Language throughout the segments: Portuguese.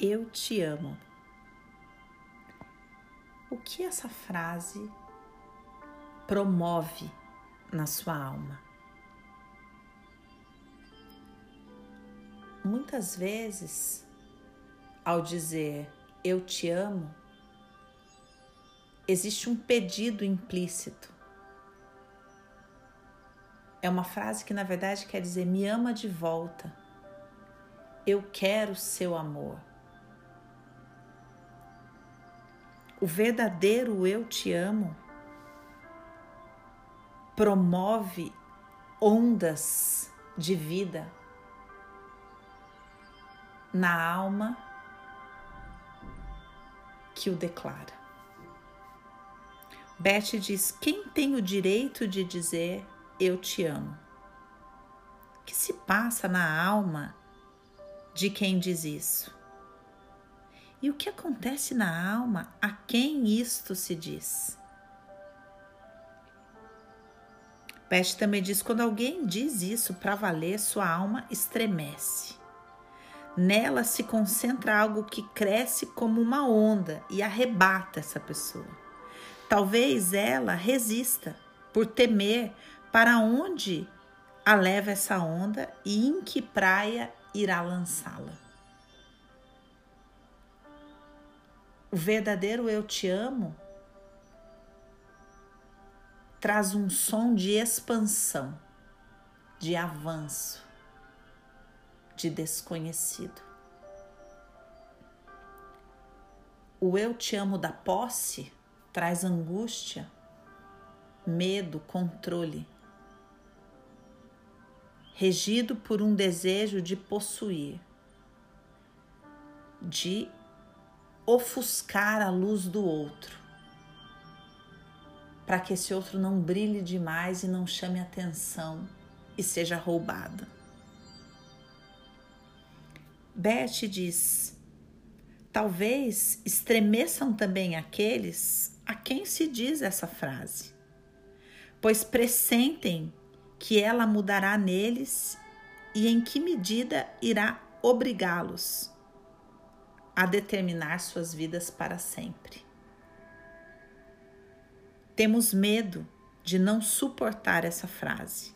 Eu te amo. O que essa frase promove na sua alma? Muitas vezes, ao dizer eu te amo, existe um pedido implícito. É uma frase que na verdade quer dizer me ama de volta. Eu quero seu amor. O verdadeiro eu te amo promove ondas de vida na alma que o declara. Beth diz: Quem tem o direito de dizer eu te amo? O que se passa na alma de quem diz isso? E o que acontece na alma a quem isto se diz? Beth também diz: quando alguém diz isso para valer, sua alma estremece. Nela se concentra algo que cresce como uma onda e arrebata essa pessoa. Talvez ela resista por temer para onde a leva essa onda e em que praia irá lançá-la. O verdadeiro eu te amo traz um som de expansão, de avanço, de desconhecido. O eu te amo da posse traz angústia, medo, controle, regido por um desejo de possuir, de ofuscar a luz do outro, para que esse outro não brilhe demais e não chame atenção e seja roubado. Beth diz: talvez estremeçam também aqueles a quem se diz essa frase, pois pressentem que ela mudará neles e em que medida irá obrigá-los a determinar suas vidas para sempre. Temos medo de não suportar essa frase,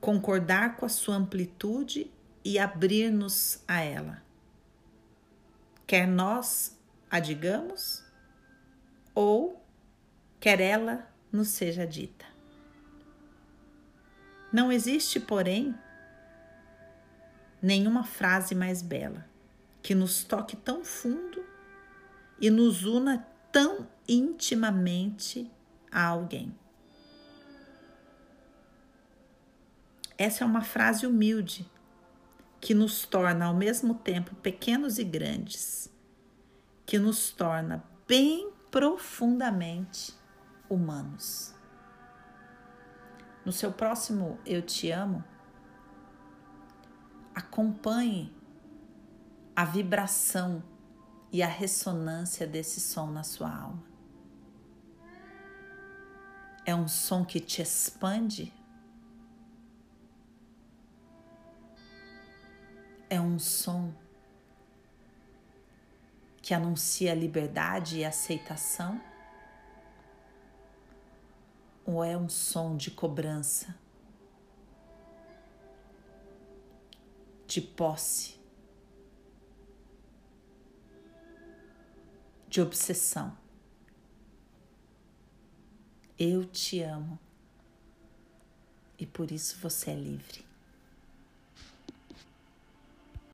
concordar com a sua amplitude e abrir-nos a ela. Quer nós a digamos ou quer ela nos seja dita. Não existe, porém, nenhuma frase mais bela que nos toque tão fundo e nos una tão intimamente a alguém. Essa é uma frase humilde que nos torna ao mesmo tempo pequenos e grandes, que nos torna bem profundamente humanos. No seu próximo Eu Te Amo, acompanhe a vibração e a ressonância desse som na sua alma. É um som que te expande? É um som que anuncia liberdade e aceitação? Ou é um som de cobrança, de posse? De obsessão. Eu te amo e por isso você é livre.